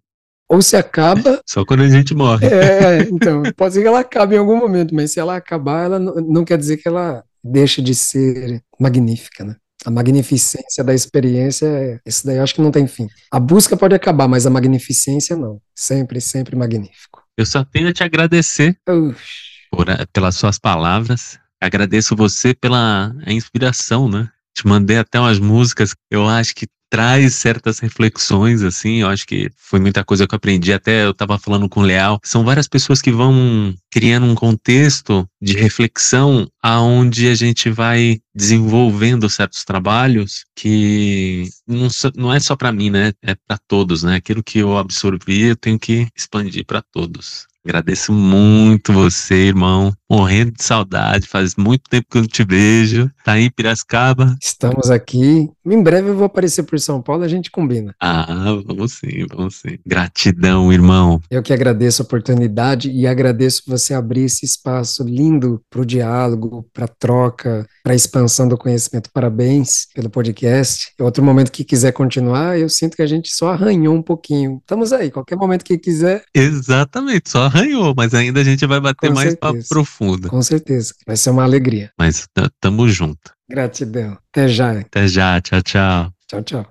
Ou se acaba. Só quando a gente morre. É, então, pode ser que ela acabe em algum momento, mas se ela acabar, ela não, não quer dizer que ela deixa de ser magnífica, né? A magnificência da experiência, isso daí eu acho que não tem fim. A busca pode acabar, mas a magnificência não. Sempre, sempre magnífico. Eu só tenho a te agradecer por, eh, pelas suas palavras. Agradeço você pela inspiração, né? Te mandei até umas músicas. Eu acho que traz certas reflexões, assim, eu acho que foi muita coisa que eu aprendi, até eu estava falando com o Leal, são várias pessoas que vão criando um contexto de reflexão aonde a gente vai desenvolvendo certos trabalhos que não, não é só para mim, né? É para todos, né? Aquilo que eu absorvi, eu tenho que expandir para todos. Agradeço muito você, irmão. Morrendo de saudade, faz muito tempo que eu não te vejo. Tá aí em Piracicaba? Estamos aqui. Em breve eu vou aparecer por São Paulo, a gente combina. Ah, vamos sim, vamos sim. Gratidão, irmão. Eu que agradeço a oportunidade e agradeço você abrir esse espaço lindo para o diálogo, para troca, para expansão do conhecimento. Parabéns pelo podcast. Outro momento que quiser continuar, eu sinto que a gente só arranhou um pouquinho. Estamos aí, qualquer momento que quiser. Exatamente, só arranhou, mas ainda a gente vai bater Com mais certeza. papo profundo. Com certeza, vai ser uma alegria. Mas tamo junto. Gratidão. Até já. Até já. Tchau, tchau. Tchau, tchau.